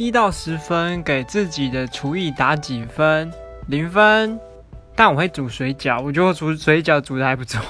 一到十分给自己的厨艺打几分？零分。但我会煮水饺我觉得我煮水饺煮的还不错。